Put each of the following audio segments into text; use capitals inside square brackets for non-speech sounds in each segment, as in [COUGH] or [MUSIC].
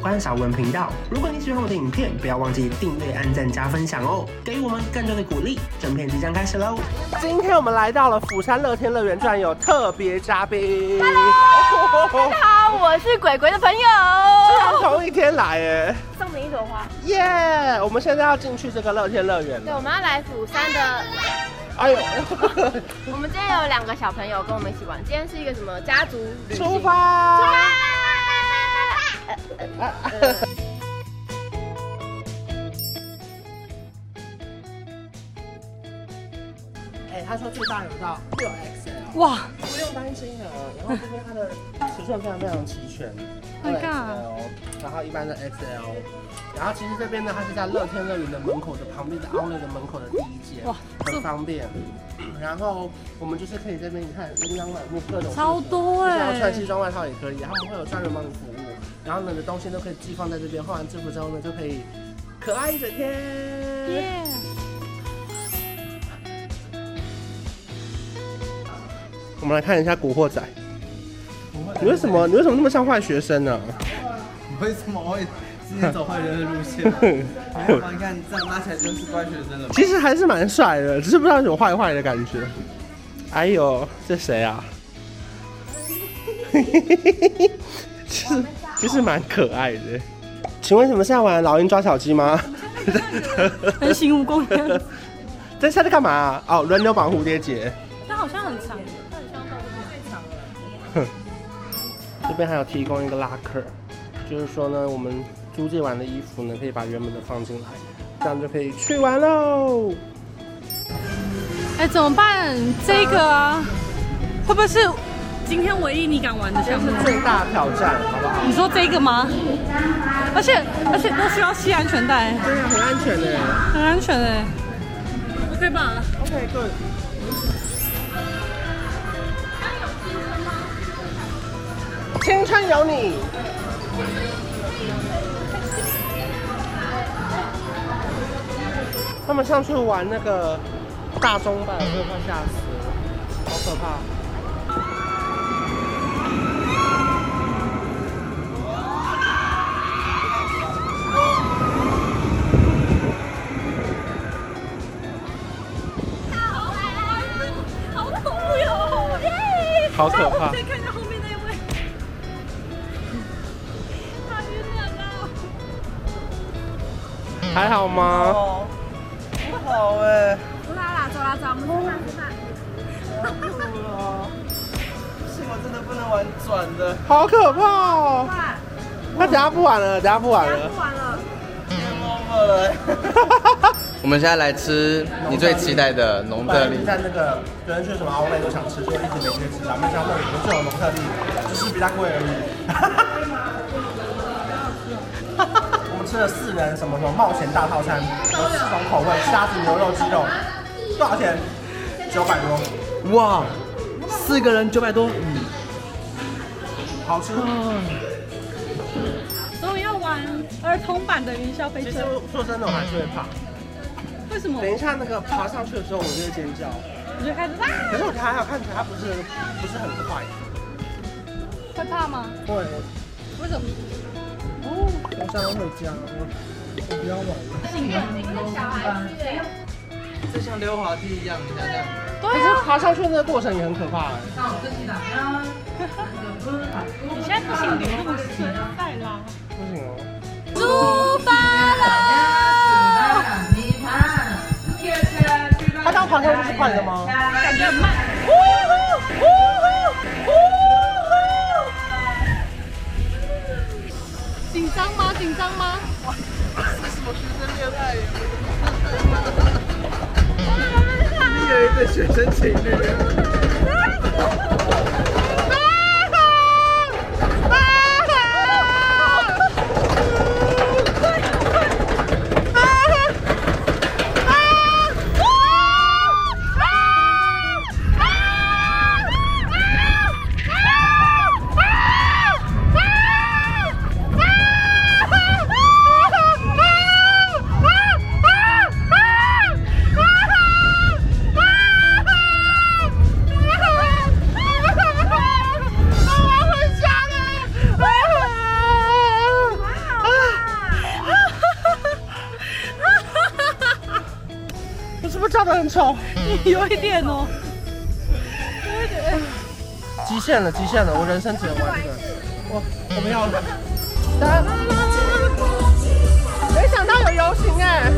关少文频道。如果你喜欢我的影片，不要忘记订阅、按赞、加分享哦，给予我们更多的鼓励。正片即将开始喽！今天我们来到了釜山乐天乐园，居然有特别嘉宾。Hello，大家好，我是鬼鬼的朋友。同一天来耶！送你一朵花。耶！Yeah, 我们现在要进去这个乐天乐园。对，我们要来釜山的。哎呦！[LAUGHS] 我们今天有两个小朋友跟我们一起玩。今天是一个什么家族旅行？出发！出发！[LAUGHS] 哎，他说最大有到六 XL，哇，不用担心的。然后这边它的尺寸非常非常齐全，XL，然后一般的 XL，然后其实这边呢，它是在乐天乐园的门口的旁边的 Outlet 的门口的第一间，哇，很方便。[CLEARS THROAT] 然后我们就是可以这边你看琳琅满目各种超多哎，要穿西装外套也可以，他们会有专人帮你服务。然后呢，你的东西都可以寄放在这边，换完制服之后呢，就可以可爱一整天。耶！我们来看一下《古惑仔》。你为什么你为什么那么像坏学生呢、啊？为什么会今天走坏人的路线？你看这样拉起来就是乖学生了。其实还是蛮帅的，只是不知道有坏坏的感觉。哎呦，这谁啊？其实其实蛮可爱的。请问你们是要玩老鹰抓小鸡吗？人形蜈蚣。在下在干嘛、啊？哦，轮流绑蝴蝶结。它好像很长，它很像动物最长了。哼，这边还有提供一个拉克，就是说呢，我们租借完的衣服呢，可以把原本的放进来，这样就可以去玩喽。哎，怎么办？这个啊，会不会是？今天唯一你敢玩的项目，最大挑战，好不好？你说这个吗？而且而且都需要系安全带，对啊，很安全的，很安全的，OK 吧？OK good。青春有你。他们上去玩那个大钟摆，我都快吓死了，好可怕。好可怕！再看看后面那位，好晕人啊！还好吗？哦，不好哎。走啦啦，走啦走，我们吃饭吃饭。不行，我真的不能玩转的，好可怕哦！那等下不玩了，等下不玩了。不玩了。我们现在来吃你最期待的农特利。在那个别人去什么奥莱都想吃，就一直没机会吃。咱们家那里就有农特利，只是比较贵而已。[LAUGHS] 我们吃了四人什么什么冒险大套餐，有四种口味：虾子、牛肉、鸡肉。多少钱？九百多。哇，四个人九百多。嗯，好吃。所以要玩儿童版的云霄飞车。其实说真的，我还是会怕。为什么？等一下那个爬上去的时候，我就会尖叫，我就开始啊！可是我觉得还好，看起来它不是不是很快，会怕吗？会。为什么？哦，我想要回家，我不要玩了。幸运小孩 [LAUGHS] 就像溜滑梯一样，你看看。对啊。可是爬上去那个过程也很可怕哎。[LAUGHS] 你现在不行，你不行，再拉。不行哦。他刚爬上去是快的吗？感觉很慢。紧张吗？紧张吗？哇，这是什么学生恋爱？你有一个学生情侣。丑，[LAUGHS] 有一点哦，有一点，极限了，极限了，我人生只能玩这个，我我不要了。[LAUGHS] 没想到有游行哎，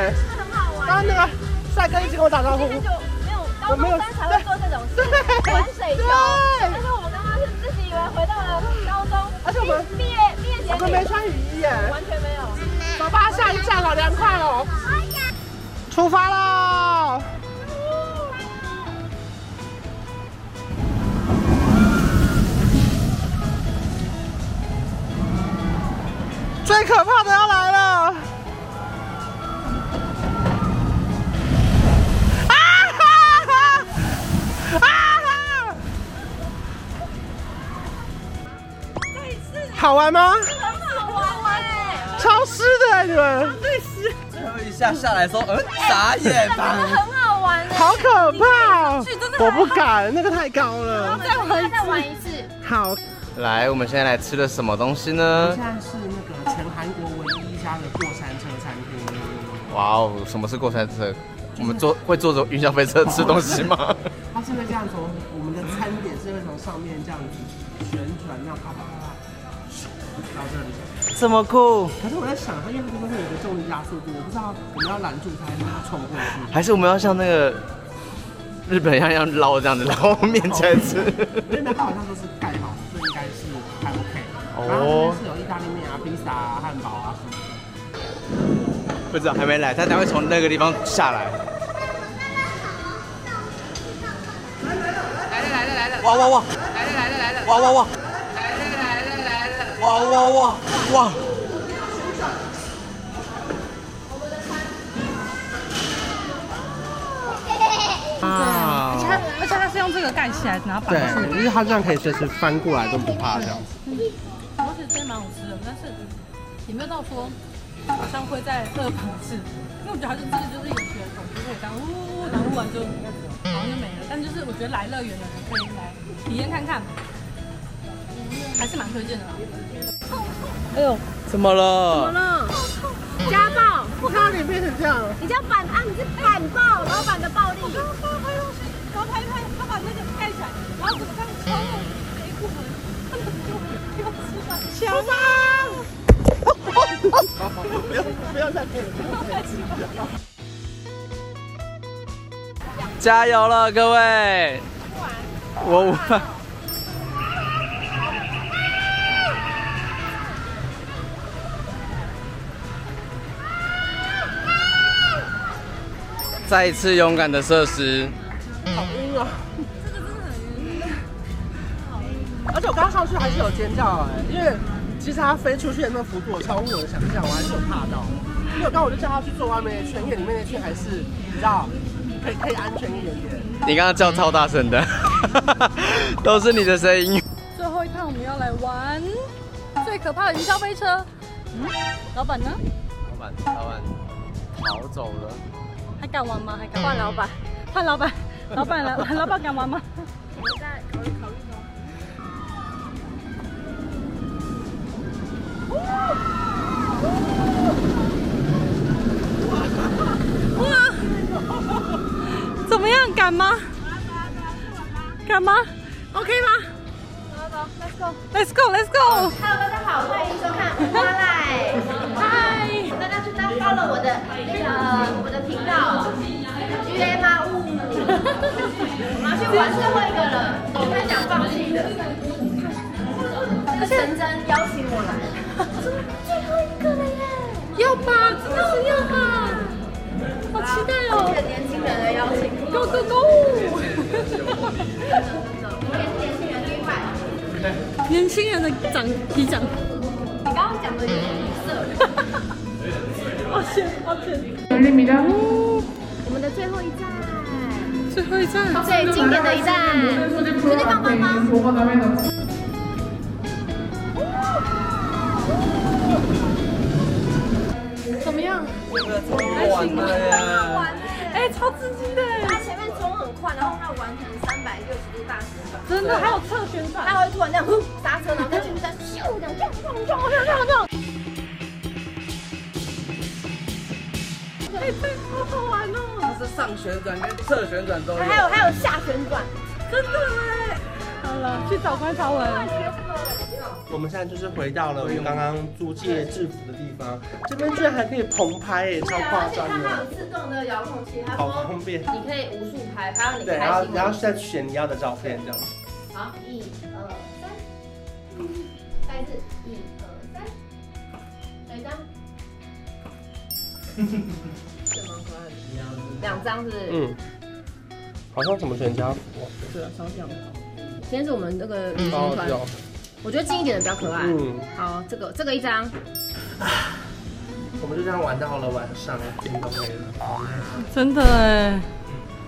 凉快的。很好玩。刚刚那个帅哥一直跟我打招呼。没有，高中生才会做这种事，玩水球。但是我们刚刚是自己以为回到了高中，而且我们毕业毕业典礼，我们没穿雨衣耶，完全没有。走吧，下一站好凉快哦。出发喽！最可怕的好玩吗？很好玩哎！超湿的哎，你们。对湿。最后一下下来说，嗯，傻眼吧。很好玩哎！好可怕！我不敢，那个太高了。再玩再玩一次。好。来，我们现在来吃的什么东西呢？现在是那个全韩国唯一一家的过山车餐厅。哇哦，什么是过山车？我们坐会坐着云霄飞车吃东西吗？[LAUGHS] 它是会这样从我们的餐点是会从上面这样子旋转，这样啪啪啪到这里。这么酷！可是我在想，它因为它这边会有一个重力加速度，我不知道我们要拦住它，还是它冲过去，还是我们要像那个日本一样要捞这样子，然后面起来吃？因为它好像都是盖好的，所以应该是还 OK。哦。然后这边是有意大利面啊、披萨啊、汉堡啊什么的。不知道，还没来，他等会从那个地方下来。来了来了来了！哇哇哇！来了来了来了！哇哇哇！哇哇哇哇！啊！而且它而且它是用这个盖起来，然后绑住。对，因为它这样可以随时翻过来都不怕这样。而且真蛮好吃的，但是也没有到说好像会在二房吃，因为我觉得它是这个就是有血统，就可以这样呜，然后录完就好像就没了。但就是我觉得来乐园的人可以来体验看看，还是蛮推荐的啦。哎呦，怎么了？怎么了？家暴！我看到你变成这样了，你叫反啊？你是反暴，老板的暴力。刚刚拍东西，然后拍一拍，他把那个盖起来，然后怎么看超有内裤的，他们就要吃饭。强啊！不要不要再拍了，不要再吃了。[LAUGHS] [LAUGHS] 加油了，各位！我再一次勇敢的设施，好晕啊！这个真的很晕。而且我刚上去还是有尖叫哎，因为其实它飞出去的那个幅度超乎我的想象，我还是有怕到。因为我刚我就叫他去做外面的圈，因为里面的圈还是你知道，可以可以安全一点点。你刚刚叫超大声的，[LAUGHS] 都是你的声音。最后一趟我们要来玩最可怕的云霄飞车。嗯，老板呢？老板，老板逃走了。还敢玩吗？还敢换老板？换老板？[LAUGHS] 老板来，老板敢玩吗？我们在考虑考虑中。哇！怎么样？敢吗？敢吗？OK 吗走走？Let's go, let's go, let's go. Hello，大家好，欢迎收看五花赖。嗨，大家知道 follow 我的那个我们要去玩最后一个了，我们想放弃的。陈真邀请我来，最后一个了耶！要吧？真的是要吧？好期待哦！年轻人的邀请，Go Go Go！年轻人的长提奖，你刚刚讲的有点语塞。抱歉，抱歉。我们的最后一站，最后一站，最经典的一站，决定棒棒吗？怎么样？还行吧。哎，超刺激的！它前面冲很快，然后它完成三百六十度大旋转，真的，还有侧旋转，它会突然这样？呼刹车，然后再继续再咻这样？撞撞撞撞撞哎，这好好玩哦！它是上旋转跟侧旋转都有，还有还有下旋转，真的哎！好了，去找观察文。我们现在就是回到了我们刚刚租借制服的地方，这边居然还可以棚拍哎，超夸张的！它有自动的遥控器，好方便。你可以无数拍，拍到你。对，然后然后再选你要的照片这样。好，一二三，再一次，一二三，来一张？两张是？嗯，好像什么全家福。对啊，超像。今天是我们那个旅行团。我觉得近一点的比较可爱。嗯，好，这个这个一张。我们就这样玩到了晚上，天都黑了，真的哎。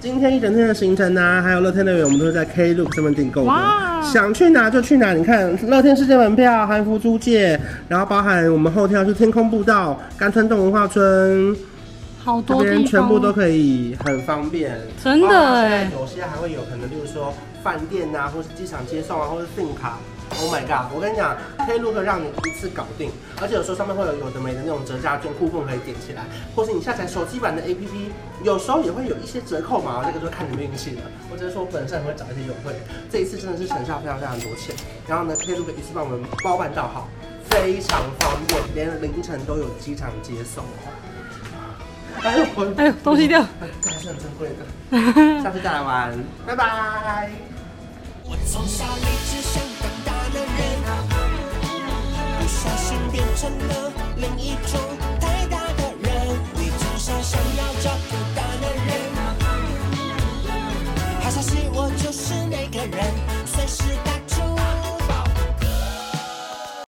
今天一整天的行程呢、啊，还有乐天乐园，我们都是在 Klook 上面订购的。哇！想去哪就去哪，你看乐天世界门票、韩服租借，然后包含我们后天要去天空步道、甘村洞文化村，好多这边全部都可以很方便。真的哎。有些还会有可能，例如说饭店啊，或是机场接送啊，或是 SIM 卡。Oh my god！我跟你讲，Klook 让你一次搞定，而且有时候上面会有有的没的那种折价券、酷碰可以点起来，或是你下载手机版的 APP，有时候也会有一些折扣嘛，这个就看你们运气了。或者是说本身也会找一些优惠，这一次真的是省下非常非常多钱。然后呢，Klook 一次帮我们包办到好，非常方便，连凌晨都有机场接送哦。哎呦哎呦东西掉。这还是很珍贵的。[LAUGHS] 下次再来玩。拜拜。我从小一直想当大男人不小心变成了另一种太大的人你从小想要大男人。好消息我就是那个人随时感